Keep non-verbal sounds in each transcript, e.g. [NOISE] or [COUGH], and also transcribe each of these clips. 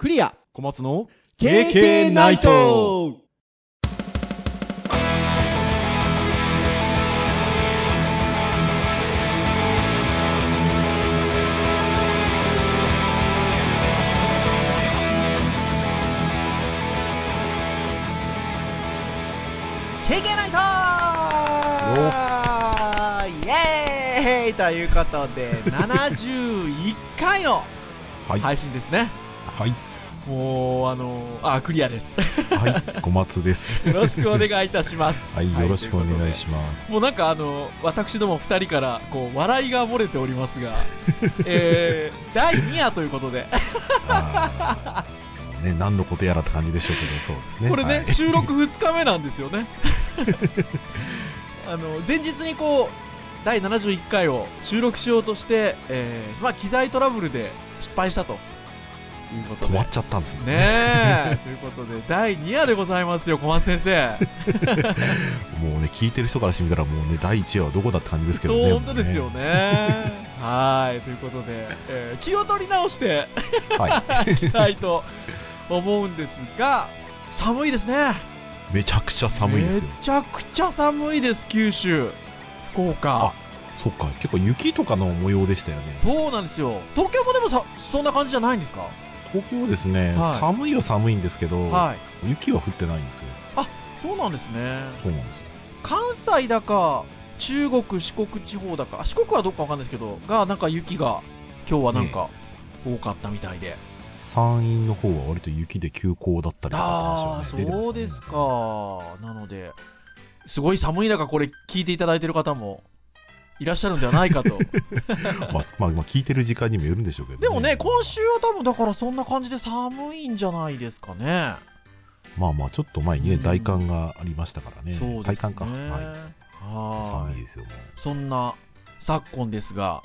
クリア小松の KK ナイト経験ナイトイエーイということで、[LAUGHS] 71回のはい。配信ですね。はい。もう、あのあ、クリアです。はい。小松です。[LAUGHS] よろしくお願いいたします。はい。よろしくお願いしまます。もうなんかあの、私ども二人から、こう、笑いが漏れておりますが、[LAUGHS] えー、第2夜ということで、ね、何のことやらって感じでしょうけど、そうですね。これね、はい収録2日目なんですよね。[LAUGHS] あの、前日にこう、第71回を収録しようとして、えー、まあ、機材トラブルで失敗したということで。止まっちゃったんですね。ねえ、[LAUGHS] ということで、第2夜でございますよ、小松先生。[LAUGHS] もうね、聞いてる人からしてみたら、もうね、第一話はどこだって感じですけどね。そう、本当ですよもね。はい、ということで、えー気を取り直して。はい。いきたいと思うんですが、寒いですね。めちゃくちゃ寒いですよめ。ちゃくちゃ寒いです、九州、福岡。そっか、結構雪とかの模様でしたよね。そうなんですよ。東京もでもさ、そんな感じじゃないんですか？東京ですね、はい寒いは寒いんですけど、はい。雪は降ってないんですよ。そうなんですね。そうなんですよ。関西だか、中国、四国地方だか、四国はどっかわかんないですけど、が、なんか雪が、今日はなんか、多かったみたいで。山陰の方は割と雪で休校だったりとかねそうですか。なので、すごい寒い中、これ聞いていただいてる方もいらっしゃるんではないかと。[LAUGHS] まあ、まあ、まあ、聞いてる時間にもよるんでしょうけど、でもね、今週は多分だからそんな感じで寒いんじゃないですかね。まあまあ、ちょっと前にね、うん大寒がありましたからね。そうですね。大寒か。はい。はい。寒いですよ、もう。そんな昨今ですが、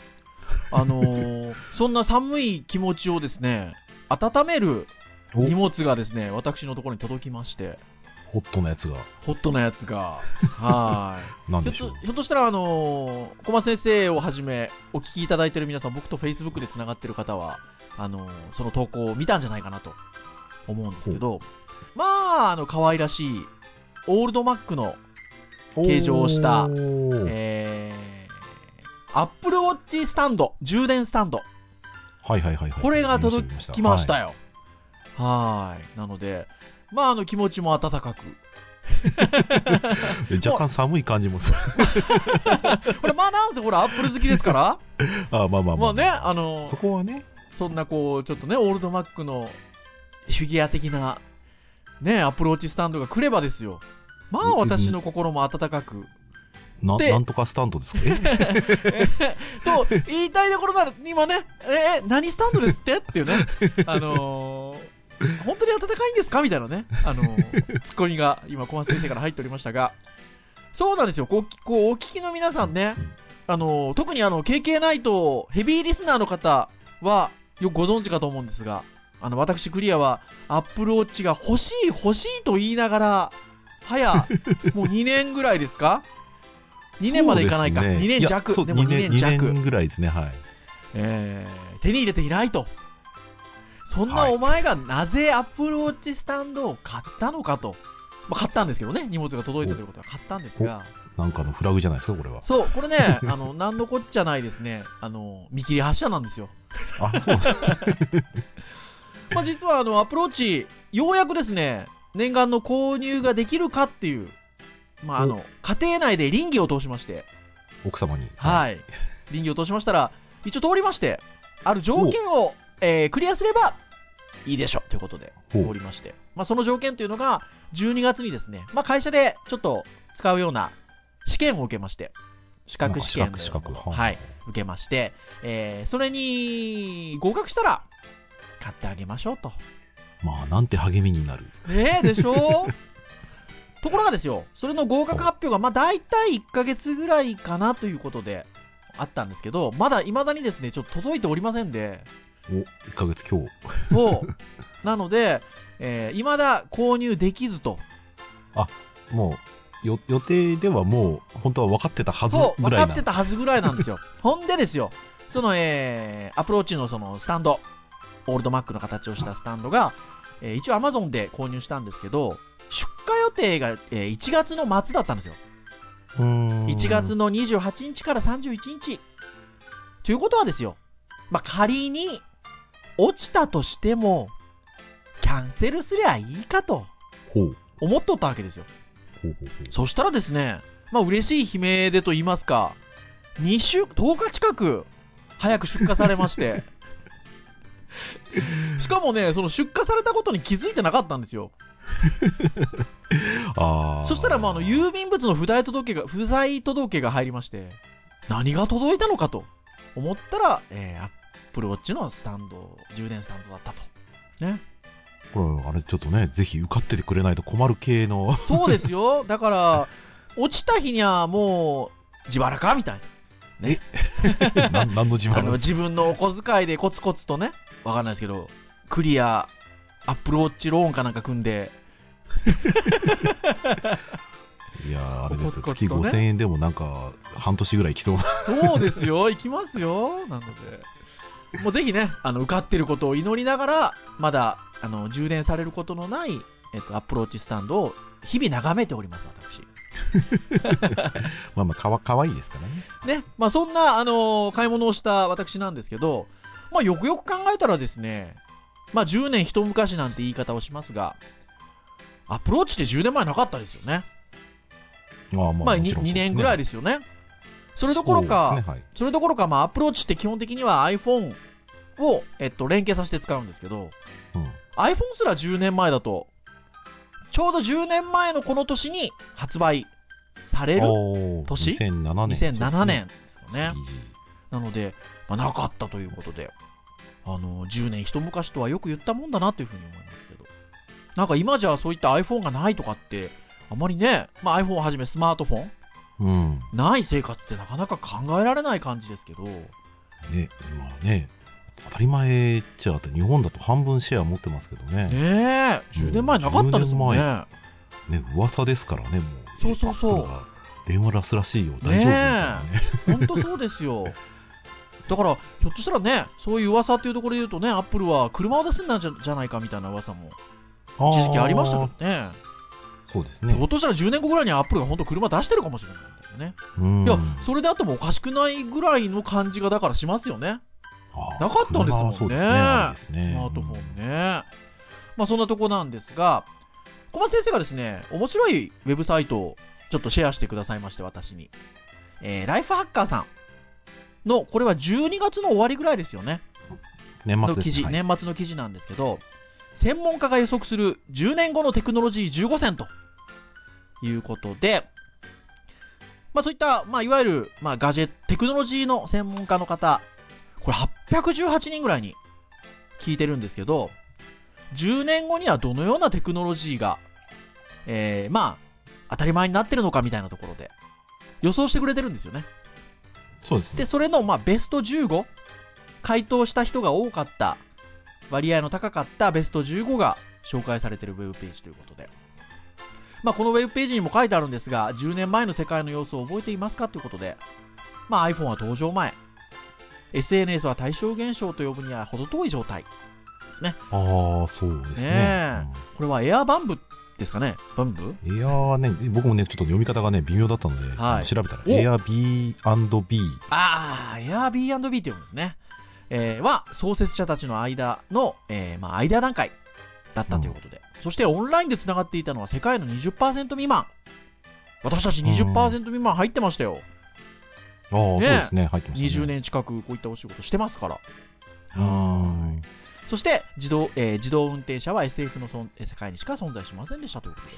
あのー [LAUGHS] そんな寒い気持ちをですね、温めるお荷物がですね、私のところに届きまして、ホットなやつが、ホットなやつが、はい。[LAUGHS] なんでしょうひょっと。ひょっとしたら、あのー小松先生をはじめ、お聞きいただいている皆さん、僕と Facebook でつながっている方は、あのーその投稿を見たんじゃないかなと思うんですけど、まあ、あの、可愛らしい、オールドマックの、形状をしたえー、Apple Watch スタンド、充電スタンド、はいはいはいはい。これが届見ましたきましたはいよ。はーい。なので、まあ、あの、気持ちも温かく。え [LAUGHS] 若干寒い感じもする。[LAUGHS] これ、まあ、なんせ、ほら、アップル好きですから、[LAUGHS] あまあまあまあね、あのそこはね、そんなこう、ちょっとね、オールドマックのフィギュア的な、ね、アップルウォッチスタンドが来ればですよ。まあ、うん私の心も温かく。なでなんとかスタンドですか？えと、言いたいところなら、今ね、え、え何スタンドですって？っていうね、あのー本当に温かいんですか？みたいなね、あのーツッコミが今、小松先生から入っておりましたが、そうなんですよ、こう、こうお聞きの皆さんね、あのー特にあの、KK ナイト、ヘビーリスナーの方は、よくご存知かと思うんですが、あの、私、クリアは、アップルウォッチが欲しい、欲しいと言いながら、早、もう2年ぐらいですか ?2 年までいかないか。そうですね2年弱。いやそうでも2年二弱。二年ぐらいですね、はい。えー手に入れていないと。そんなはいお前がなぜアップルウォッチスタンドを買ったのかと。まあ、買ったんですけどね、荷物が届いたということは買ったんですが、なんかのフラグじゃないですか、これは。そう、これね、[LAUGHS] あの、なんのこっちゃないですね、あの、見切り発車なんですよ。あ、そうです [LAUGHS] まあ、実はあの、アップルウォッチ、ようやくですね、念願の購入ができるかっていう、まあ、あの、家庭内で倫理を通しまして、奥様に。はい。倫理を通しましたら、一応通りまして、ある条件を、えークリアすればいいでしょうということでほう。通りまして、まあ、その条件というのが、12月にですね、まあ、会社でちょっと使うような試験を受けまして、資格試験のような資格資格。ものはい、受けまして、えーそれに合格したら、買ってあげましょうと。まあ、なんて励みになる。ねえ、でしょ？[LAUGHS] ところがですよ、それの合格発表が、まあ大体1ヶ月ぐらいかなということで、あったんですけど、まだ未だにですね、ちょっと届いておりませんで、お、1ヶ月今日。そう。[LAUGHS] なので、えー、未だ購入できずと。もう、よ予定ではもう、本当は分かってたはずぐらいな。かってたはずぐらいなんですよ。[LAUGHS] ほんでですよ、その、えー、アプローチのそのスタンド、オールドマックの形をしたスタンドが、えー一応 Amazon で購入したんですけど、出荷予定が、えー1月の末だったんですよ。うーん1月の28日から31日。ということはですよ、まあ、仮に落ちたとしても、キャンセルすりゃいいかと。思っとったわけですよ。そしたらですね、まあ嬉しい悲鳴でと言いますか、2週、10日近く早く出荷されまして、[LAUGHS] しかもね、その出荷されたことに気づいてなかったんですよ。[LAUGHS] ああ。そしたら、まあ、あの、郵便物の不在届けが、不在届けが入りまして、何が届いたのかと思ったら、えー、プルウォッチのスタンド、充電スタンドだったと。ね。これ、あれちょっとね、ぜひ受かっててくれないと困る系の。そうですよ。だから、落ちた日にはもう、自腹かみたいな。[LAUGHS] なんなんの自あの慢自分のお小遣いでコツコツとね、わかんないですけど、クリア、アップルウォッチローンかなんか組んで、[LAUGHS] いやーあれですよ、月コツコツとね5000円でもなんか、半年ぐらいいきそうな。そうですよ、行きますよ。なので、もうぜひね、あの受かってることを祈りながら、まだあの充電されることのない、えっと、アップルウォッチスタンドを日々眺めております、私。[LAUGHS] まあまあ、かわ、かわいいですからね。ね、まあそんな、あの買い物をした私なんですけど、まあよくよく考えたらですね、まあ10年一昔なんて言い方をしますが、アプローチって10年前なかったですよね。あーまあ、まあ 2, 2年ぐらいでですよね。それどころか、そねはい。それどころか、まあアプローチって基本的には iPhone を、えっと、連携させて使うんですけど、うん iPhone すら10年前だと、ちょうど10年前のこの年に発売される年？2007年。2007年ですよそうですね。なので、まあ、なかったということで、あの、10年一昔とはよく言ったもんだなというふうに思いますけど。なんか今じゃそういった iPhone がないとかって、あまりね、まあ、iPhone をはじめスマートフォン、うん。ない生活ってなかなか考えられない感じですけど、ね、今ね、当たり前っちゃ日本だと半分シェア持ってますけどね。ねえ、10年前なかったですもんね。10ね、噂ですからね、もう。そうそうそう電話らすらしいよ、大丈夫ね。本当そうですよ。[LAUGHS] だから、ひょっとしたらね、そういう噂っていうところで言うとね、アップルは車を出すんじゃじゃないかみたいな噂も一時期ありましたけどね。そうですねひょ。っとしたら10年後ぐらいにはアップルが本当車出してるかもしれないみたいなね。うんいや、それであってもおかしくないぐらいの感じがだからしますよね。なかったんですもんね。スマートフォンね。まあそんなとこなんですが、小松先生がですね、面白いウェブサイトをちょっとシェアしてくださいまして、私に。えーライフハッカーさんの、これは12月の終わりぐらいですよね。年末の記事、はい年末の記事なんですけど、専門家が予測する10年後のテクノロジー15選ということで、まあそういった、まあいわゆる、まあガジェット、テクノロジーの専門家の方、これ818人ぐらいに聞いてるんですけど、10年後にはどのようなテクノロジーが、えー、まあ、当たり前になってるのかみたいなところで、予想してくれてるんですよね。そうですね。で、それの、まあ、ベスト15、回答した人が多かった、割合の高かったベスト15が紹介されているウェブページということで。まあ、このウェブページにも書いてあるんですが、10年前の世界の様子を覚えていますかということで、まあ、iPhone は登場前、SNS は対象現象と呼ぶには程遠い状態。ああ、そうですねね。これはエアバンブですかね？バンブ？うんいやーね、僕もね、ちょっと読み方がね、微妙だったので、はい調べたら、お Airbnb。ああ、Airbnb って読むんですね。えーは、創設者たちの間の、えーまあ、アイデア段階だったということで。そして、オンラインで繋がっていたのは世界の20%未満。私たち20%未満入ってましたよ。ああ、そうですね、入ってましたね。20年近くこういったお仕事してますから。はそして自動、えー自動運転車は SF の世界にしか存在しませんでしたということで。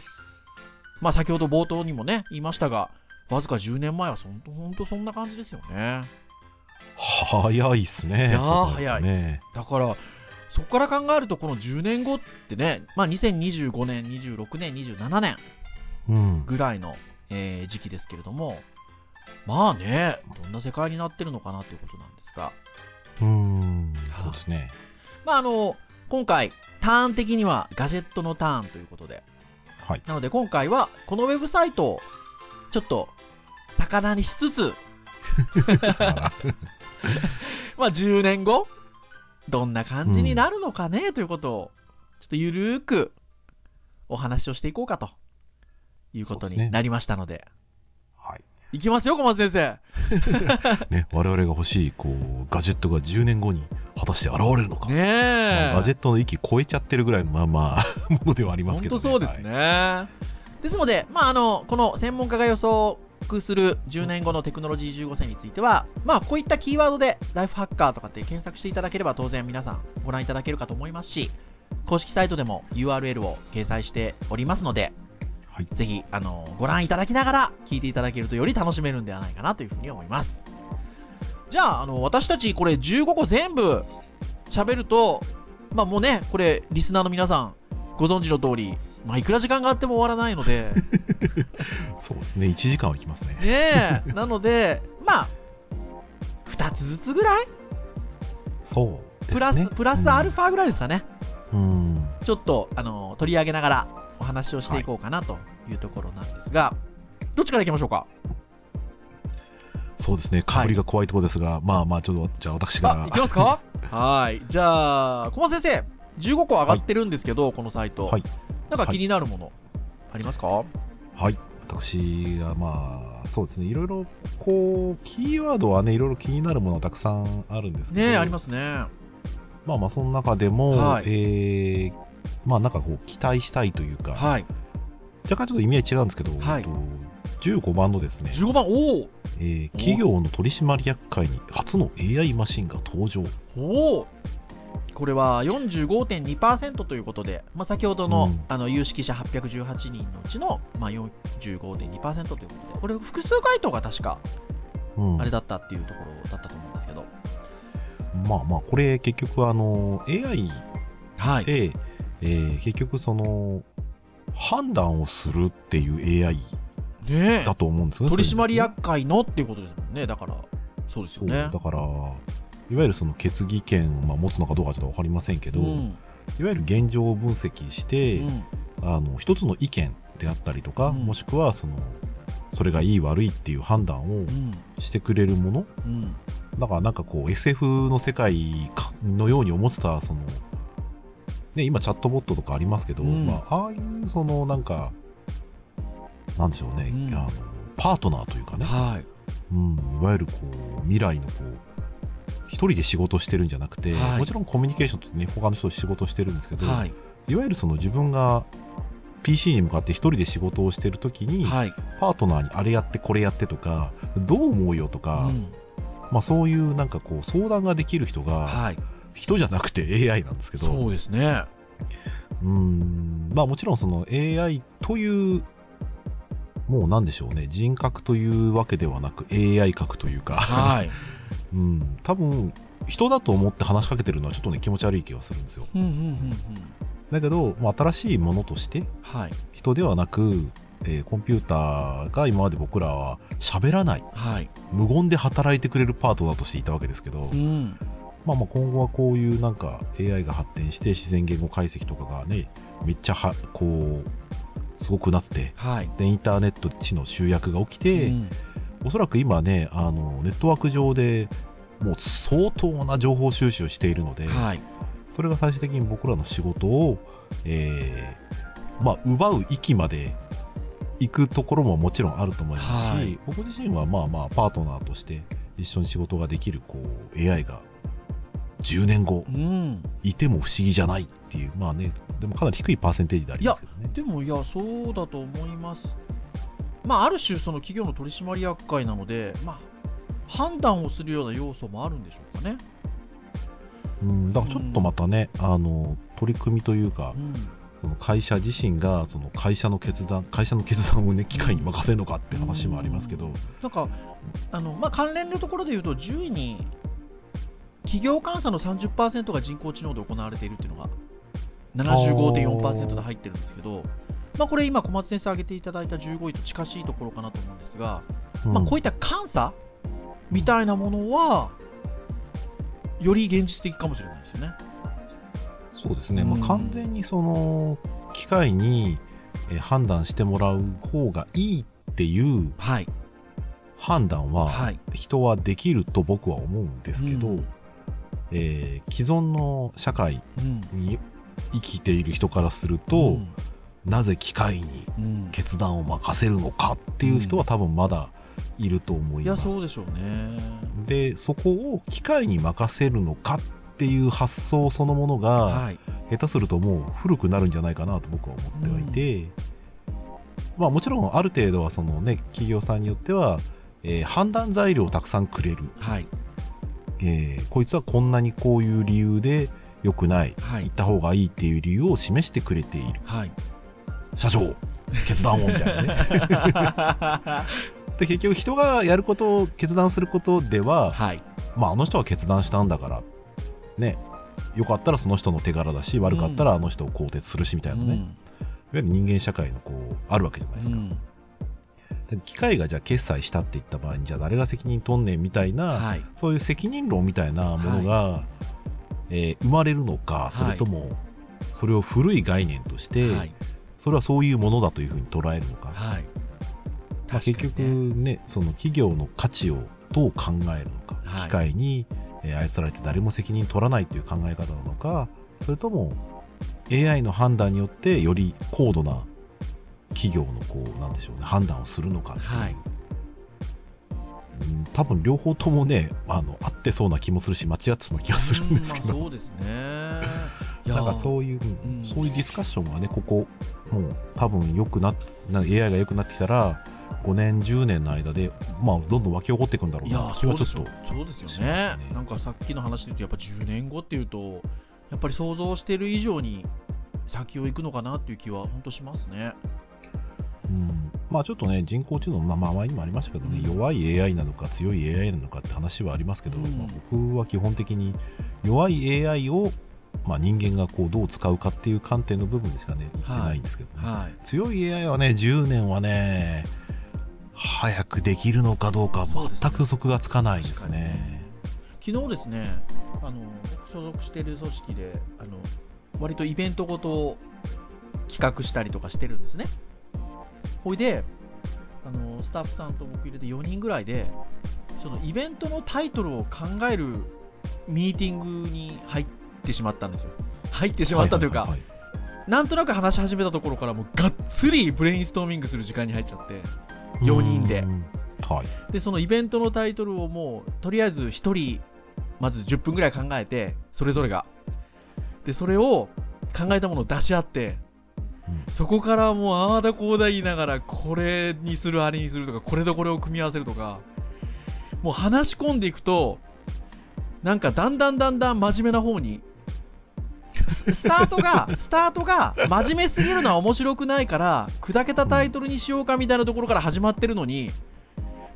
まあ先ほど冒頭にもね、言いましたが、わずか10年前はそんとほんとそんな感じですよね。早いっすね。いやーそう考えるとね。だから、そこから考えると、この10年後ってね、まあ2025年、26年、27年うん。ぐらいの、えー時期ですけれども、まあね、どんな世界になってるのかなということなんですが、うん。そうですね。まああの、今回、ターン的にはガジェットのターンということで、はい。なので今回はこのウェブサイトをちょっと魚にしつつ、[LAUGHS] まあ10年後どんな感じになるのかね、ということを、ちょっとゆるーくお話をしていこうかということになりましたので、はい。いきますよ、小松先生。[LAUGHS] ね、我々が欲しい、こう、ガジェットが10年後に果たして現れるのか。ねまえ。あガジェットの域超えちゃってるぐらいの、まあまあ、ものではありますけど、本当そうですね。ですので、まあ、あのこの専門家が予測する10年後のテクノロジー15選については、まあ、こういったキーワードでライフハッカーとかって検索していただければ当然皆さんご覧いただけるかと思いますし公式サイトでも URL を掲載しておりますのではい。ぜひあのご覧いただきながら聞いていただけるとより楽しめるんではないかなというふうに思いますじゃああの私たちこれ15個全部喋るとまあもうねこれリスナーの皆さんご存知の通りまあいくら時間があっても終わらないので。[LAUGHS] そうですね、1時間はいきますね。ねえ。なのでまあ2つずつぐらい？そうですね。プラスプラスアルファぐらいですかね、うん。うん。ちょっとあの取り上げながらお話をしていこうかなというところなんですが、どっちからいきましょうか？そうですね、かぶりが怖いところですが、まあまあ、ちょっと、じゃあ私かあ、いきますか？[LAUGHS] はい。じゃあ、小松先生、15個上がってるんですけど、このサイト。はいなんか気になるもの、ありますか？ら、はい。私が、まあ、そうですね、いろいろ、こう、キーワードはね、いろいろ気になるものたくさんあるんですけど、ねえ、ありますね。まあまあ、その中でも、はい。えーまあなんかこう、期待したいというか、はい。若干ちょっと意味合い違うんですけど、はい。と15番のですね、15番、おお。えー企業の取締役会に初の AI マシンが登場。おおこれは45.2%ということで、まあ、先ほどの,、うんあの有識者818人のうちの、まあ、45.2%ということで、これ複数回答が確かうんあれだったっていうところだったと思うんですけど、まあまあ、これ結局あの、AI はい。で、えー結局その、判断をするっていう AI だと思うんですよね。取それ締役会のっていうことですもんね、だから、そうですよね。だから、いわゆるその決議権をまあ持つのかどうかちょっとわかりませんけど、うん。いわゆる現状を分析して、うん。あの一つの意見であったりとか、うん。もしくはそのそれがいい悪いっていう判断をうん。してくれるもの、うん。だからなんかこう SF の世界かのように思ってたその、ね、今チャットボットとかありますけど、うん。まあ、ああいうそのなんかなんでしょうね、うん。あのパートナーというかね、はい。うん、いわゆるこう未来のこう一人で仕事してるんじゃなくて、はい。もちろんコミュニケーションとね他の人と仕事してるんですけど、はい。いわゆるその自分が PC に向かって一人で仕事をしてるときに、はい。パートナーにあれやってこれやってとかどう思うよとか、うん。まあ、そういうなんかこう相談ができる人がはい。人じゃなくて AI なんですけどそうですね。うーん。まあもちろんその AI というもうなんでしょうね。人格というわけではなく AI 格というか、はい。[LAUGHS] うん、多分人だと思って話しかけてるのはちょっとね気持ち悪い気がするんですよ。うんうんうんうん。だけど、まあ、新しいものとしてはい。人ではなく、えーコンピューターが今まで僕らは喋らないはい。無言で働いてくれるパートナーとしていたわけですけど、うん。まあ、まあ今後はこういうなんか AI が発展して自然言語解析とかがねめっちゃはこうすごくなってはい。でインターネット地の集約が起きて、うん。おそらく今ねあのネットワーク上でもう相当な情報収集をしているので、はい。それが最終的に僕らの仕事を、えーまあ、奪う域まで行くところももちろんあると思いますし、はい。僕自身はまあまあパートナーとして一緒に仕事ができるこう AI が10年後うん。いても不思議じゃないっていう。まあねでもかなり低いパーセンテージでありますけどね。でもいやそうだと思います。まあある種その企業の取締役会なのでまあ判断をするような要素もあるんでしょうかね。うん、だからちょっとまたね、あの取り組みというかうん。その会社自身がその会社の決断会社の決断をね機械に任せるのかって話もありますけど、なんかあの、まあ、関連のところで言うと10位に企業監査の30%が人工知能で行われているっていうのが75.4%で入ってるんですけど、まあ、これ今小松先生挙げていただいた15位と近しいところかなと思うんですが、まあ、こういった監査みたいなものはより現実的かもしれないですよね。そうですね、まうん。あ、完全にその機械にえー判断してもらう方がいいっていうはい、判断ははい。人はできると僕は思うんですけど、うんえー既存の社会うん。に生きている人からすると、なぜ機械にうん。決断を任せるのかっていう人は多分まだいると思いいやます。そうでしょうね。でそこを機械に任せるのかっていう発想そのものが、はい。下手するともう古くなるんじゃないかなと僕は思ってはいて、まあもちろんある程度はそのね企業さんによっては、えー判断材料をたくさんくれる、はいえーこいつはこんなにこういう理由で良くない、はい。行った方がいいっていう理由を示してくれている。はい。社長決断をみたいなね。[LAUGHS] で結局人がやることを決断することでは、はい。まあ、あの人は決断したんだからね。よかったらその人の手柄だし悪かったらあの人を更迭するしみたいなね、いわゆる人間社会のこうあるわけじゃないですか、うん。で機械がじゃあ決済したって言った場合にじゃあ誰が責任取んねんみたいな、はい。そういう責任論みたいなものが、えー生まれるのかそれともそれを古い概念として、はい。それはそういうものだというふうに捉えるのか、はい。まあ結局ねその企業の価値をどう考えるのか、はい。機械にえー操られて誰も責任取らないという考え方なのかそれとも AI の判断によってより高度な企業のこうなんでしょうね判断をするのかっていう、はい。うん多分両方ともねあの合ってそうな気もするし間違ってそうな気がするんですけど、そうですね。[LAUGHS] なんかそういう、ん。そういうディスカッションがねここもう多分良くなっな AI が良くなってきたら5年10年の間でまあどんどん湧き起こっていくんだろうな気はちょっとそうですよ。そうですよしねね。なんかさっきの話で言うとやっぱ10年後っていうとやっぱり想像してる以上に先を行くのかなっていう気は本当しますねうん。まあちょっとね人工知能、まあ、まあ前にもありましたけどね、うん。弱い AI なのか強い AI なのかって話はありますけど、うん。まあ僕は基本的に弱い AI を、まあ、人間がこうどう使うかっていう観点の部分でしかね言ってないんですけどね、はい。強い AI はね10年はね早くできるのかどうか全く予測がつかないですね。ね。昨日ですねあの僕所属している組織であの割とイベントごとを企画したりとかしてるんですねほいであのスタッフさんと僕入れて4人ぐらいでそのイベントのタイトルを考えるミーティングに入ってしまったんですよ。入ってしまったというか、はいはいなんとなく話し始めたところからもうがっつりブレインストーミングする時間に入っちゃってはい4人で。うん。はい。でそのイベントのタイトルをもうとりあえず1人まず10分ぐらい考えてそれぞれが。でそれを考えたものを出し合ってうん。そこからもうああだこうだ言いながらこれにするあれにするとかこれとこれを組み合わせるとかもう話し込んでいくとなんかだんだんだんだん真面目な方にススタートがスタートが真面目すぎるのは面白くないから砕けたタイトルにしようかみたいなところから始まってるのに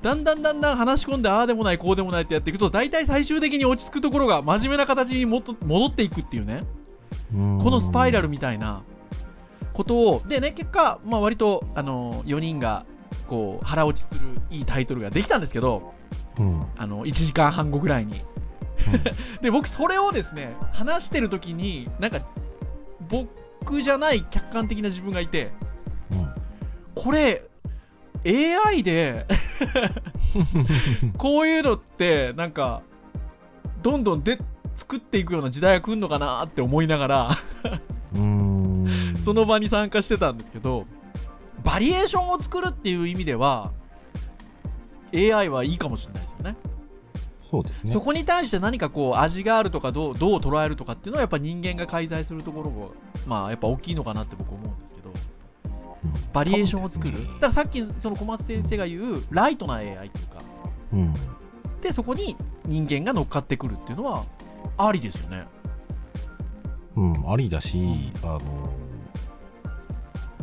だんだんだんだん話し込んでああでもないこうでもないってやっていくと大体最終的に落ち着くところが真面目な形にもっと戻っていくっていうね。うん。このスパイラルみたいなことをでね結果、まあ、割とあの4人がこう腹落ちするいいタイトルができたんですけどうん。あの1時間半後ぐらいに。[LAUGHS] で僕それをですね話してる時になんか僕じゃない客観的な自分がいてうん。これ AI で [LAUGHS] こういうのってなんかどんどんで作っていくような時代が来るのかなって思いながら。うんその場に参加してたんですけどバリエーションを作るっていう意味では AI はいいかもしれないですよね。そうですね。そこに対して何かこう味があるとかどうどう捉えるとかっていうのはやっぱ人間が介在するところがまあやっぱ大きいのかなって僕思うんですけどうんバリエーションを作る、ね。だからさっきその小松先生が言うライトな AI っていうかうん。でそこに人間が乗っかってくるっていうのはありですよね。うん、ありだし、あの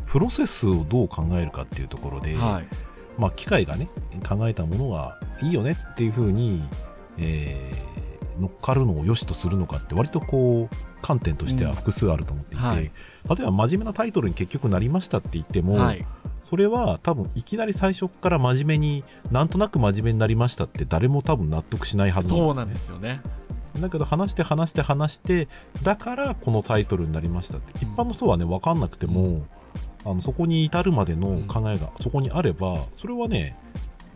プロセスをどう考えるかっていうところで、はい。まあ、機械がね考えたものがいいよねっていうふうに、えー乗っかるのを良しとするのかって割とこう観点としては複数あると思っていて、うんはい。例えば真面目なタイトルに結局なりましたって言っても、はい。それは多分いきなり最初から真面目になんとなく真面目になりましたって誰も多分納得しないはずなんですよ、ね、そうなんですよね。だけど話して話して話してだからこのタイトルになりましたって一般の人はね分かんなくても、あのそこに至るまでの考えがそこにあればそれはね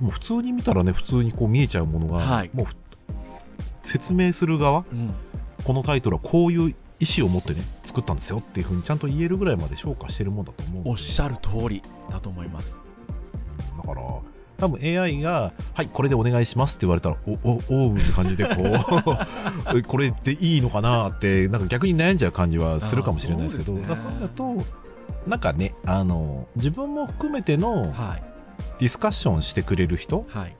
もう普通に見たらね普通にこう見えちゃうものが、はい。もうふ説明する側うん、このタイトルはこういう意思を持ってね作ったんですよっていうふうにちゃんと言えるぐらいまで評価してるもんだと思うおっしゃる通りだと思います。だから多分 AI が「はいこれでお願いします」って言われたら「おおおう」って感じでこう [LAUGHS] えこれでいいのかなってなんか逆に悩んじゃう感じはするかもしれないですけどそね。からそうだとなんかねあの自分も含めてのはい、ディスカッションしてくれる人はい、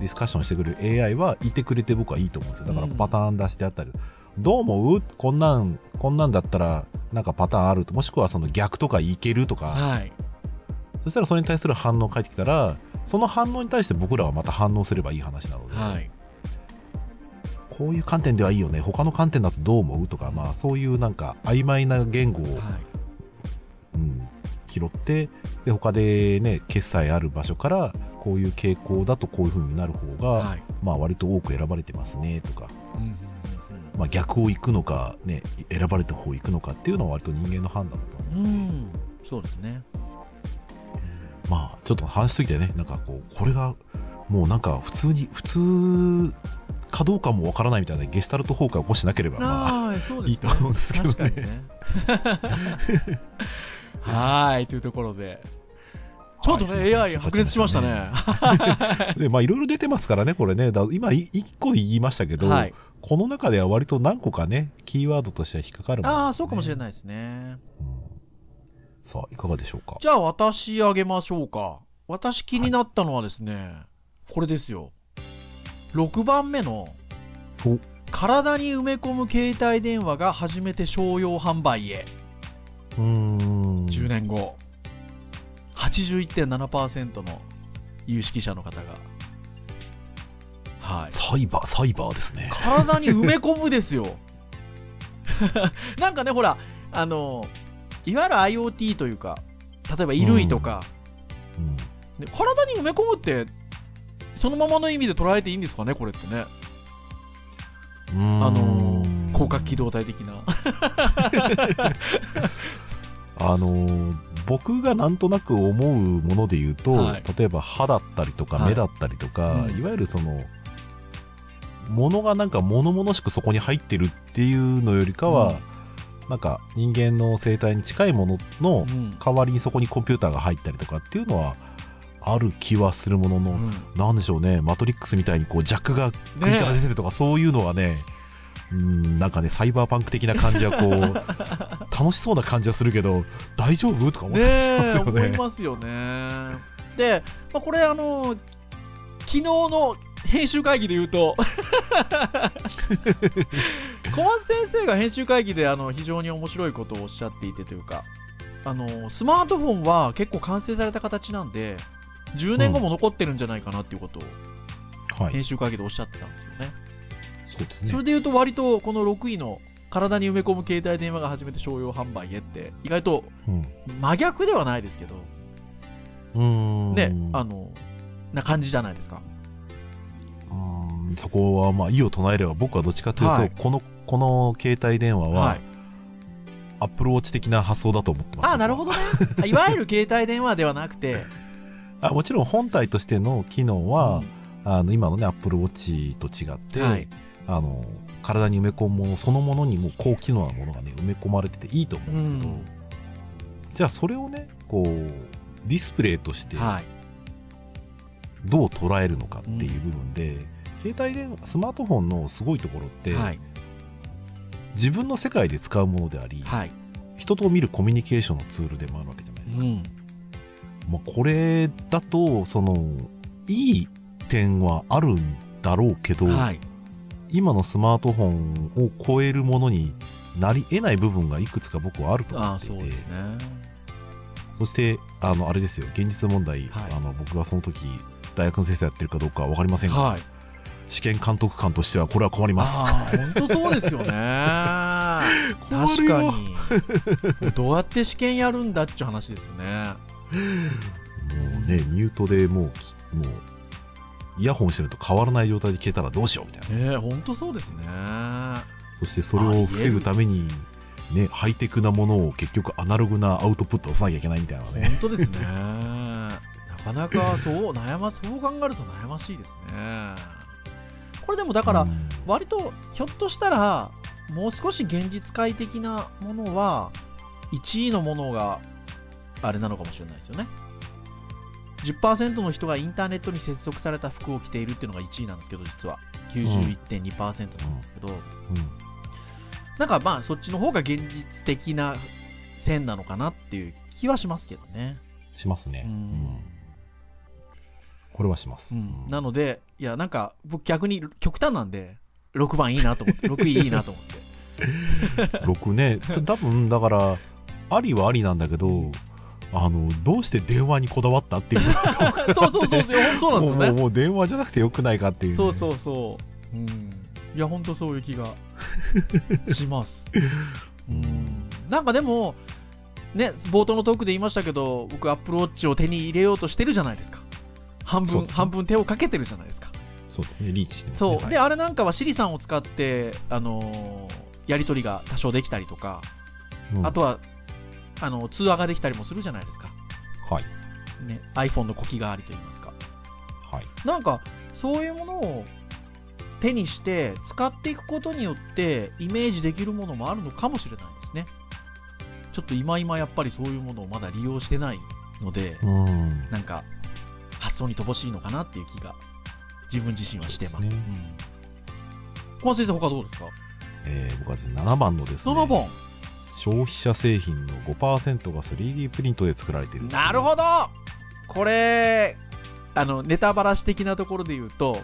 ディスカッションしてくれる AI はいてくれて僕はいいと思うんですよ。だからうん。パターン出してあったり、どう思う？こんなんこんなんだったらなんかパターンあると。もしくはその逆とかいけるとか。はい、そしたらそれに対する反応返ってきたらその反応に対して僕らはまた反応すればいい話なので、はい、こういう観点ではいいよね。他の観点だとどう思う？とか、まあ、そういうなんか曖昧な言語を、はい、うん、拾ってで他でね決済ある場所からこういう傾向だとこういう風になる方が、はい、まあ、割と多く選ばれてますねとか、うんうんうん。まあ、逆を行くのか、ね、選ばれた方を行くのかっていうのは割と人間の判断だと思う。うん、うん、そうですね。まあちょっと話しすぎてねなんかこうこれがもうなんか普通に普通かどうかもわからないみたいなゲシュタルト崩壊を起こしてなければまあね。いいと思うんですけどね。ね。[LAUGHS] はい、というところで。ちょっとね、AI 白熱しましたね。[LAUGHS] でまあいろいろ出てますからねこれねだ今い一個で言いましたけど、はい。この中では割と何個かねキーワードとしては引っかかるものああ、そうかもしれい、ないですね。うんさあいかがでしょうか？じゃあ、私あげましょうか。私気になったのはですね、これですよ。6番目のお、体に埋め込む携帯電話が初めて商用販売へ。うーん10年後。81.7%の有識者の方が。はい。サイバーサイバーですね体に埋め込むですよ。[LAUGHS] なんかね、ほら、あの、いわゆる IoT というか、例えば衣類とか、うんね体に埋め込むって、そのままの意味で捉えていいんですかね、これってね。あの広角機動隊的な。[LAUGHS] あのー僕がなんとなく思うもので言うと、はい。例えば歯だったりとかはい。目だったりとか、うん。いわゆるその物がなんか物々しくそこに入ってるっていうのよりかは、なんか人間の生態に近いもののうん。代わりにそこにコンピューターが入ったりとかっていうのはある気はするものの、うん。なんでしょうね。マトリックスみたいにこうジャックが首から出てるとか、そういうのはねうんなんかねサイバーパンク的な感じはこう [LAUGHS] 楽しそうな感じはするけど大丈夫？とか思っねたりしますよねいますよね。で、まあ、これ、あの、昨日の編集会議で言うと、[LAUGHS] 小松先生が編集会議であの非常に面白いことをおっしゃっていてというか、あのスマートフォンは結構完成された形なんで、10年後も残ってるんじゃないかなっていうことをはい編集会議でおっしゃってたんですよね。そうですね。それで言うと、割とこの6位の体に埋め込む携帯電話が初めて商用販売へって、意外とうん。真逆ではないですけど、うーん。ね、あの、な感じじゃないですか。うーんそこはまあ異を唱えれば僕はどっちかというと、はい。このこの携帯電話は。はい。アップルウォッチ的な発想だと思ってます。あ、なるほどね。あいわゆる携帯電話ではなくて、[LAUGHS] あもちろん本体としての機能は、あの今のねアップルウォッチと違って、はいあの体に埋め込むものそのものにも高機能なものがね埋め込まれてていいと思うんですけど、うんじゃあそれをねこうディスプレイとしてはい。どう捉えるのかっていう部分で、携帯電話スマートフォンのすごいところって、はい。自分の世界で使うものであり、はい。人と見るコミュニケーションのツールでもあるわけじゃないですか、うん。まあ、これだとそのいい点はあるんだろうけど、はい。今のスマートフォンを超えるものになり得ない部分がいくつか僕はあると思っていてね。そしてあのあれですよ現実問題、はいあの僕がその時大学の先生やってるかどうかは分かりませんが、はい。試験監督官としてはこれは困ります本当そうですよね。[LAUGHS] 確かに。どうやって試験やるんだっちゅう話ですよね。もうねミュートでもうきもうイヤホンしてると変わらない状態で消えたらどうしようみたいなええ、本当そうですね。そしてそれを防ぐためにねハイテクなものを結局アナログなアウトプットをさなきゃいけないみたいなね本当ですね。なかなかそう悩まそう考えると悩ましいですね。これでもだからうん割とひょっとしたらもう少し現実界的なものは1位のものがあれなのかもしれないですよね10%の人がインターネットに接続された服を着ているっていうのが1位なんですけど実は。91.2%なんですけど、うんなんかまあそっちの方が現実的な線なのかなっていう気はしますけどね、しますね。うん。うん。これはします。うん。うん。なのでいやなんか僕逆に極端なんで6番いいなと思って [LAUGHS] 6位いいなと思って。6ね、た多分だから、ありはありなんだけど、あのどうして電話にこだわったっていう、[LAUGHS] そうそうそうそう、そうなんですよね。もう電話じゃなくてよくないかっていうね、そうそうそう。うん。いや、本当そういう気が [LAUGHS] します。うん。なんかでも、ね、冒頭のトークで言いましたけど、僕、アップルウォッチを手に入れようとしてるじゃないですか。半分、ね半分手をかけてるじゃないですか。そうですね、リーチしてますね。そう。はいで、あれなんかはシリさんを使って、あのーやり取りが多少できたりとか、うんあとは、あの、通話ができたりもするじゃないですか。はい、ね、iPhone の呼気がありと言いますか。はい、なんかそういうものを手にして使っていくことによってイメージできるものもあるのかもしれないですね。ちょっと今今やっぱりそういうものをまだ利用してないので、うん、なんか発想に乏しいのかなっていう気が自分自身はしてます。ねうん小松先生他どうですか、えー僕はですね7番のですね、その本消費者製品の5%が 3D プリントで作られている。なるほど。これあのネタばらし的なところで言うと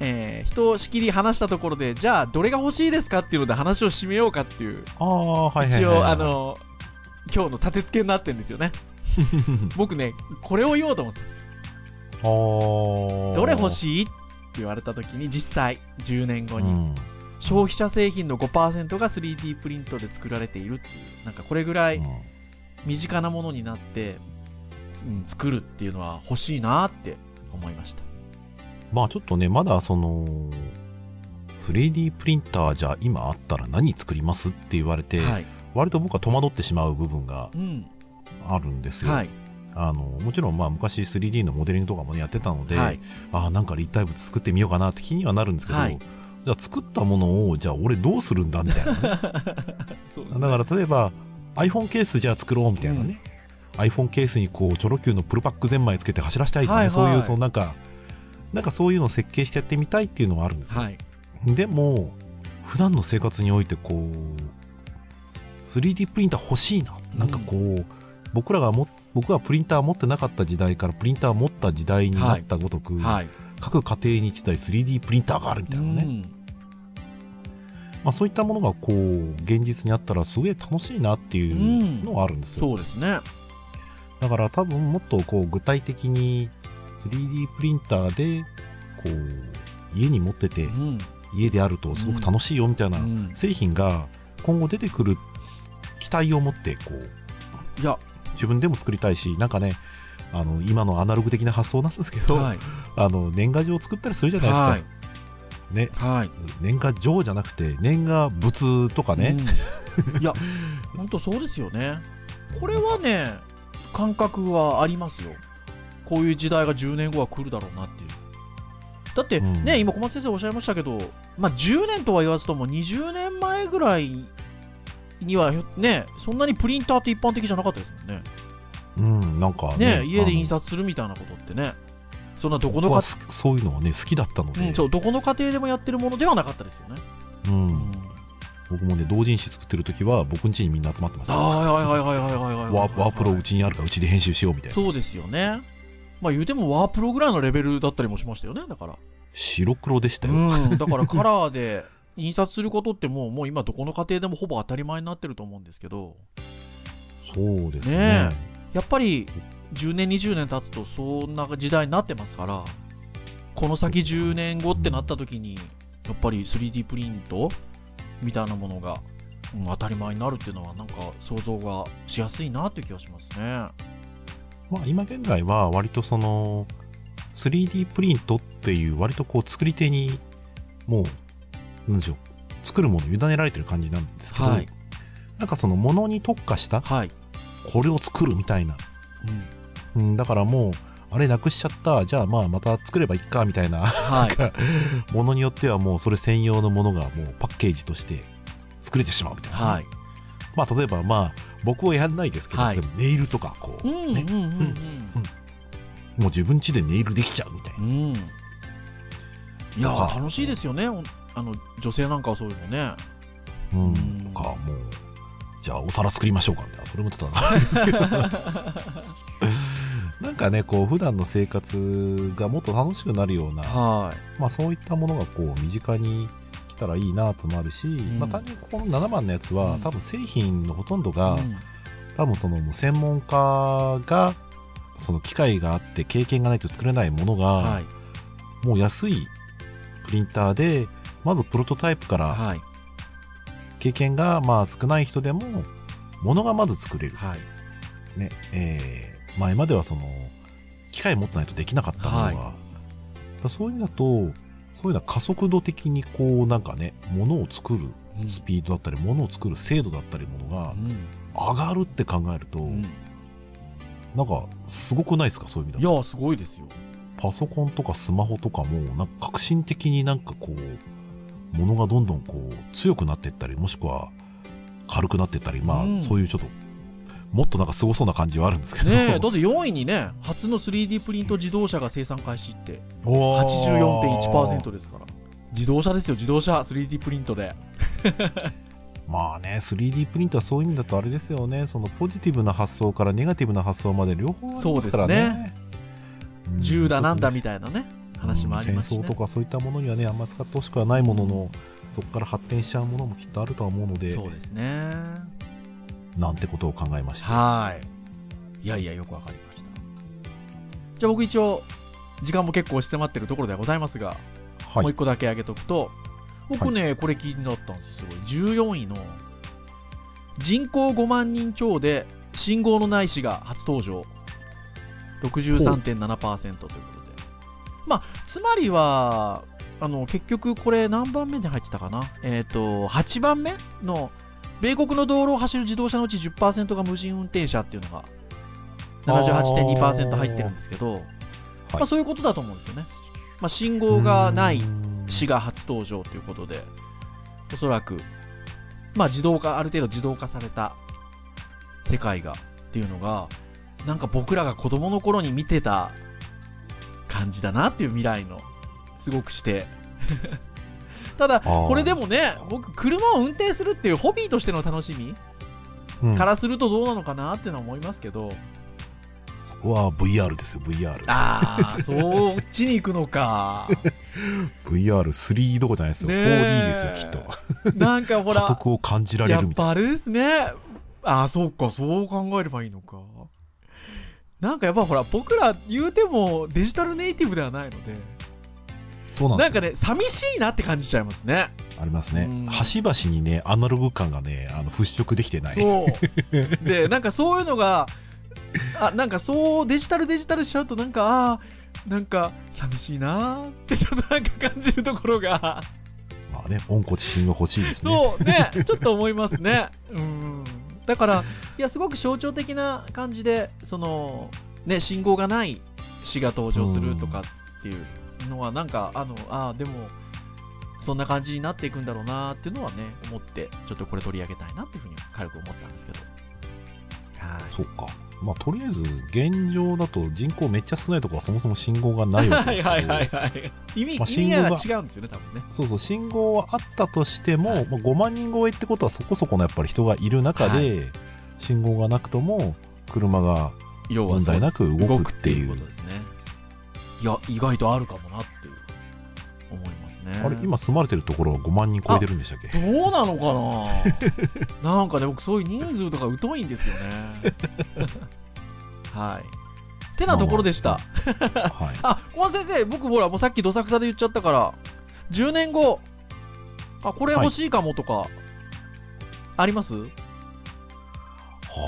えー人をしきり話したところで、じゃあ、どれが欲しいですかっていうので話を締めようかっていう、ああ、はいはいはい、一応、あ、の、今日の立て付けになってるんですよね。[LAUGHS] 僕ね、これを言おうと思ってたんですよ。どれ欲しい？って言われた時に、実際、10年後に、うん消費者製品の5%が 3D プリントで作られているっていう、なんかこれぐらいうん身近なものになって、つうん作るっていうのは欲しいなって思いました。まあちょっとね、まだその、3D プリンターじゃ今あったら何作りますって言われて、はい。割と僕は戸惑ってしまう部分がうん。あるんですよ。はい。あのもちろんまあ昔 3D のモデリングとかも、ね、やってたので、はい。ああなんか立体物作ってみようかなって気にはなるんですけど、はいじゃあ作ったものをじゃあ俺どうするんだみたいなね。[LAUGHS] ね。だから例えば iPhone ケースじゃあ作ろうみたいなね、iPhone ケースにこうチョロ Q のプルパックゼンマイつけて走らせたいとかね、はいはい。そういうそのなんかなんかそういうのを設計してやってみたいっていうのはあるんですよ、はい。でも普段の生活においてこう 3D プリンター欲しいな、なんかこう僕らがも僕がプリンター持ってなかった時代からプリンター持った時代になったごとく、はい。各家庭に1台 3D プリンターがあるみたいなね、まあ、そういったものがこう現実にあったらすごい楽しいなっていうのはあるんですよ、そうですね。だから多分もっとこう具体的に 3D プリンターでこう家に持っててうん。家であるとすごく楽しいよみたいなうん製品が今後出てくる期待を持ってこういや、自分でも作りたいしなんかねあの今のアナログ的な発想なんですけど、はい。あの年賀状を作ったりするじゃないですか、はい。ね、はい。年賀状じゃなくて年賀物とかね、うん。いや、本当そうですよね。これはね、感覚はありますよ。こういう時代が10年後は来るだろうなっていう。だってうんね、今小松先生おっしゃいましたけど、まあ10年とは言わずとも20年前ぐらいにはね、そんなにプリンターって一般的じゃなかったですもんね。うん、なんかね、家で印刷刷するみたいなことってね。そんなどこの家そういうのはね好きだったので、うん、そうどこの家庭でもやってるものではなかったですよね。うん。うん僕もね同人誌作ってる時は僕ん家にみんな集まってましたあーはいはいはいはいはいはいワープロうちにあるからうちで編集しようみたいな。そうですよね。まあ言うてもワープロぐらいのレベルだったりもしましたよね、だから。白黒でしたよ、うん、[LAUGHS] だからカラーで印刷することってもうもう今どこの家庭でもほぼ当たり前になってると思うんですけど、そうですね。ねやっぱり10年、20年経つとそんな時代になってますから、この先10年後ってなった時に、やっぱり 3D プリントみたいなものが、うん当たり前になるっていうのはなんか想像がしやすいなっていう気がしますね。まあ、今現在は割とその 3D プリントっていう割とこう作り手にもうなんでしょう作るものを委ねられてる感じなんですけど、はいなんかそのものに特化したはい。これを作るみたいな、うんうん、だからもうあれなくしちゃったじゃあまあまた作ればいいかみたいなはい。ものによってはもうそれ専用のものがもうパッケージとして作れてしまうみたいな、はい。まあ例えばまあ僕はやんないですけど、はいでもネイルとかこう、うんうんねうんうんもう自分家でネイルできちゃうみたいなうん。うん。いや楽しいですよね。おあの女性なんかはそういうのね。うんうんとかもうじゃあお皿作りましょうかみたいなそれもただなんかねこう普段の生活がもっと楽しくなるような、はい。まあ、そういったものがこう身近に来たらいいなともあるし、んまあ、単にこの7番のやつは、うん多分製品のほとんどが、うん多分その専門家がその機械があって経験がないと作れないものが、はい。もう安いプリンターでまずプロトタイプからはい。経験がまあ少ない人でもものがまず作れる、はい。ねえー前まではその機械持ってないとできなかったものが、はい。だそういう意味だとそういうのは加速度的にこうなんかねものを作るうん。スピードだったり、ものを作る精度だったりものがうん。上がるって考えると、うん。なんかすごくないですか？そういう意味いだと。やすごいですよ。パソコンとかスマホとかもなんか革新的になんかこうものがどんどんこう強くなっていったりもしくは軽くなっていったりまあ、うん。そういうちょっともっとなんかすごそうな感じはあるんですけど。ねえだって4位にね初の 3D プリント自動車が生産開始っておー。84.1%ですから。自動車ですよ自動車 3D プリントで。[LAUGHS] まあね 3D プリントはそういう意味だとあれですよね。そのポジティブな発想からネガティブな発想まで両方ありますからね。うん。銃だなんだみたいなね話もありますし、ね。戦争とかそういったものにはねあんま使ってほしくはないものの、そこから発展しちゃうものもきっとあるとは思うので。そうですねなんてことを考えましたはい。いやいやよくわかりました。じゃあ僕一応時間も結構迫ってるところではございますが、はい。もう一個だけ挙げとくと僕ね、これ気になったんですよすごい。14位の人口5万人超で信号のない市が初登場。63.7%ということで。まあつまりはあの結局これ何番目に入ってたかな？えっ、と8番目の米国の道路を走る自動車のうち10%が無人運転車っていうのが78.2%入ってるんですけど、まあ、そういうことだと思うんですよね、まあ、信号がない市が初登場ということでおそらく、まあ、自動化ある程度自動化された世界がっていうのがなんか僕らが子供の頃に見てた感じだなっていう未来のすごくしてただー。これでもね僕車を運転するっていうホビーとしての楽しみうん。からするとどうなのかなっていうのは思いますけど、そこは VR ですよ VR ああそっちに行くのか。[LAUGHS] VR3 どころじゃないですよ。ね 4D えですよきっと。なんかほら加速を感じられやるみたいっぱあれですね。ああ、そうか、そう考えればいいのか。なんかやっぱほら、僕ら言うてもデジタルネイティブではないので、なそうなんなんかね、寂しいなって感じちゃいますね。ありますねうん端々にねアナログ感がねあの払拭できてない。で、なんかそういうのが、あ、なんかそうデジタルデジタルしちゃうと、なんか、ああ、なんか寂しいなーってちょっとなんか感じるところが、まあね温故知新が欲しいですねそうね、ちょっと思いますね。うん。だから、いや、すごく象徴的な感じで、その、ね、信号がない市が登場するとかっていうのは、なんか、あの、ああ、でも、そんな感じになっていくんだろうなっていうのはね、思って、ちょっとこれ取り上げたいなっていうふうに軽く思ったんですけど。はい。そうかまあとりあえず現状だと人口めっちゃ少ないところはそもそも信号がないわけはいですけど [LAUGHS] はいはいはい。意味、まあ意味が信号違うんですよね、多分ね。そうそう信号はあったとしても、はいまあ、5万人超えってことはそこそこのやっぱり人がいる中で、は信号がなくとも車が要問題なく動くっていう動くっていうことですね。いや、意外とあるかもなっていう、思いますね。あれ今住まれてるところは5万人超えてるんでしたっけ？どうなのかな？[LAUGHS] なんかね、僕そういう人数とか疎いんですよね。[LAUGHS] はい。てなところでした。はい [LAUGHS] あ、小松先生、僕ほら、もうさっきどさくさで言っちゃったから、10年後、あ、これ欲しいかもとか、あります？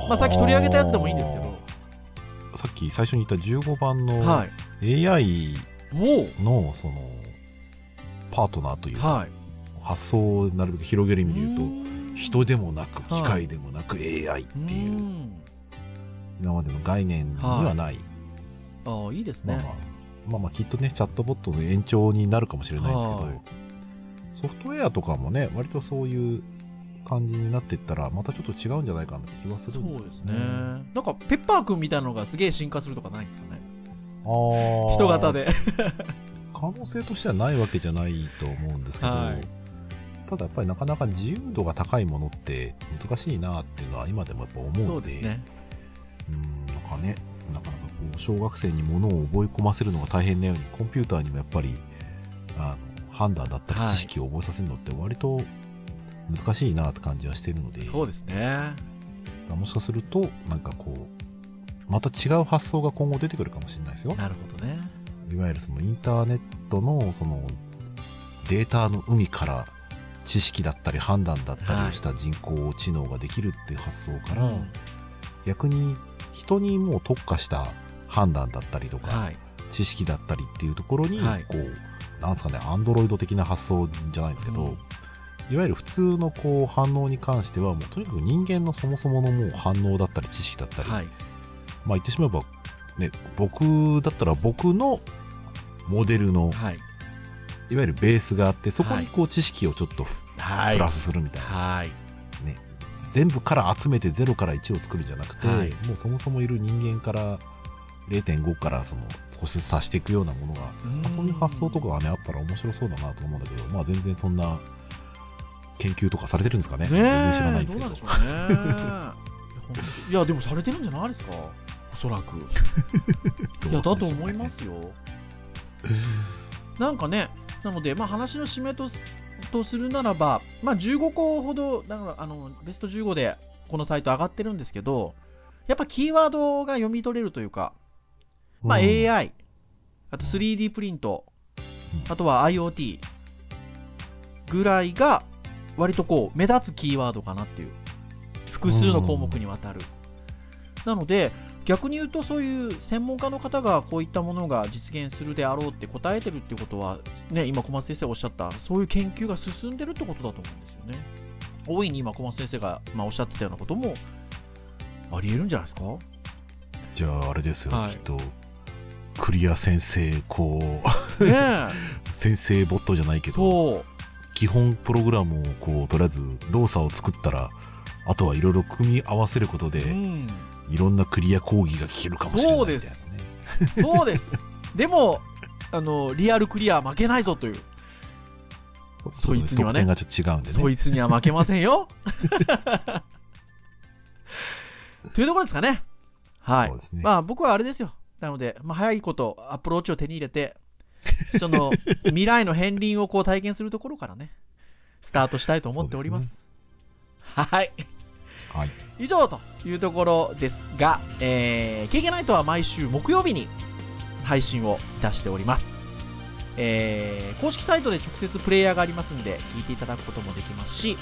まあさっき取り上げたやつでもいいんですけど。さっき最初に言った15番のはい。AI のそのパートナーというかはい。発想をなるべく広げる意味で言うとと人でもなくはい。機械でもなく AI っていう。うん。今までの概念にはない、ああいいですね、まあまあ、まあまあきっとね、チャットボットの延長になるかもしれないですけど、はい。ソフトウェアとかもね、割とそういう感じになっていったら、またちょっと違うんじゃないかなって気はするんですよそうですね。なんかペッパーくんみたいなのがすげえ進化するとかないんですかね？人型で。可能性としてはないわけじゃないと思うんですけど、はい。ただやっぱりなかなか自由度が高いものって難しいなっていうのは今でもやっぱ思うそので、うですね。うんなんかね、なかなかこう小学生にものを覚え込ませるのが大変なように、コンピューターにもやっぱりあの判断だったりはい。知識を覚えさせるのって割と難しいなって感じはしてるので、そうですねもしかすると、なんかこう、また違う発想が今後出てくるかもしれないですよ。なるほどね。いわゆるそのインターネットのそのデータの海から知識だったり判断だったりをした人工知能ができるっていう発想から、うん。逆に人にもう特化した判断だったりとか、はい。知識だったりっていうところに、はい。こうなんですかねアンドロイド的な発想じゃないんですけど、うん。いわゆる普通のこう反応に関してはもうとにかく人間のそもそものもう反応だったり知識だったり、はいまあ言ってしまえば、ね、僕だったら僕のモデルのはい。いわゆるベースがあってそこにこう知識をちょっとはプラスするみたいな、はい。全部から集めて0から1を作るんじゃなくて、はい。もうそもそもいる人間から0.5からその少しずつ足していくようなものが、まあそういう発想とかがねあったら面白そうだなと思うんだけど、まあ、全然そんな研究とかされてるんですかね。ね全然知らないえんですけど。どうなんでしょうね。[LAUGHS] いやでもされてるんじゃないですか？おそらく。[LAUGHS] いやだと思いますよ。なんかねなのでまあ話の締めとすとするならばまあ15個ほどだからあのベスト15でこのサイト上がってるんですけどやっぱキーワードが読み取れるというかまあ、うん。AI、あと 3D プリント、あとは IoT ぐらいが割とこう目立つキーワードかなっていう。複数の項目にわたる。なので逆に言うとそういう専門家の方がこういったものが実現するであろうって答えてるってことは、ね、今小松先生がおっしゃったそういう研究が進んでるってことだと思うんですよね。大いに今小松先生が、まあ、おっしゃってたようなこともありえるんじゃないですか？じゃああれですよ、はい。きっとクリア先生こう [LAUGHS] 先生ボットじゃないけど基本プログラムをこうとりあえず動作を作ったらあとはいろいろ組み合わせることで、うんいろんなクリア講義が聞けるかもしれないみたいなねそうです。でも、あの、リアルクリアは負けないぞという、そそいつにはねがちょっと違うんでねそいつには負けませんよ。[LAUGHS] というところですかね。はいねまあ僕はあれですよ。なので、まあ、早いことアプローチを手に入れて、その [LAUGHS] 未来の片鱗をこう体験するところからね、スタートしたいと思っております。はい。はい以上というところですが、えー、KK ナイトは毎週木曜日に配信をいたしております。えー公式サイトで直接プレイヤーがありますんで、聞いていただくこともできますし、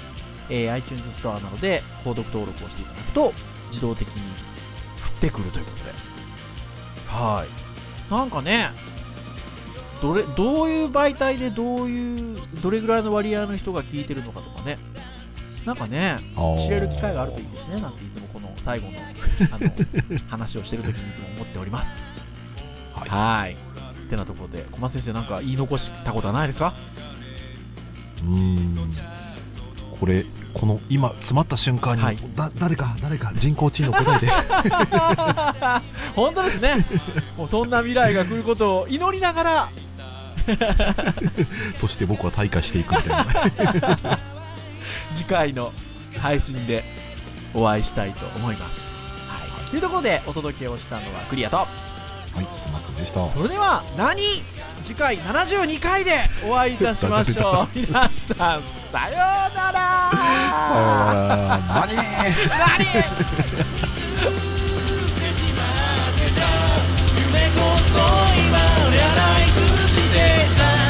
えー iTunes ストアなどで購読登録をしていただくと、自動的に降ってくるということで。はい。なんかね、どれ、どういう媒体でどういう、どれぐらいの割合の人が聞いてるのかとかね、なんかね、知れる機会があるといいですね、なんていつもこの最後のあの [LAUGHS] 話をしてるときにいつも思っております。はい。はい。ってなところで、小松先生、なんか言い残したことはないですか？うーん。これこの今詰まった瞬間に、はい。だ誰か誰か人工知能答えて。[LAUGHS] 本当ですね。[LAUGHS] もうそんな未来が来ることを祈りながら、そして僕は退化していくみたいな次回の配信でお会いしたいと思います。はい。というところでお届けをしたのはクリアと。はい、お待ちでした。それでは何、次回72回でお会いいたしましょう。[LAUGHS] 皆さん、さようなら何？何？夢こそ今リアライしてさ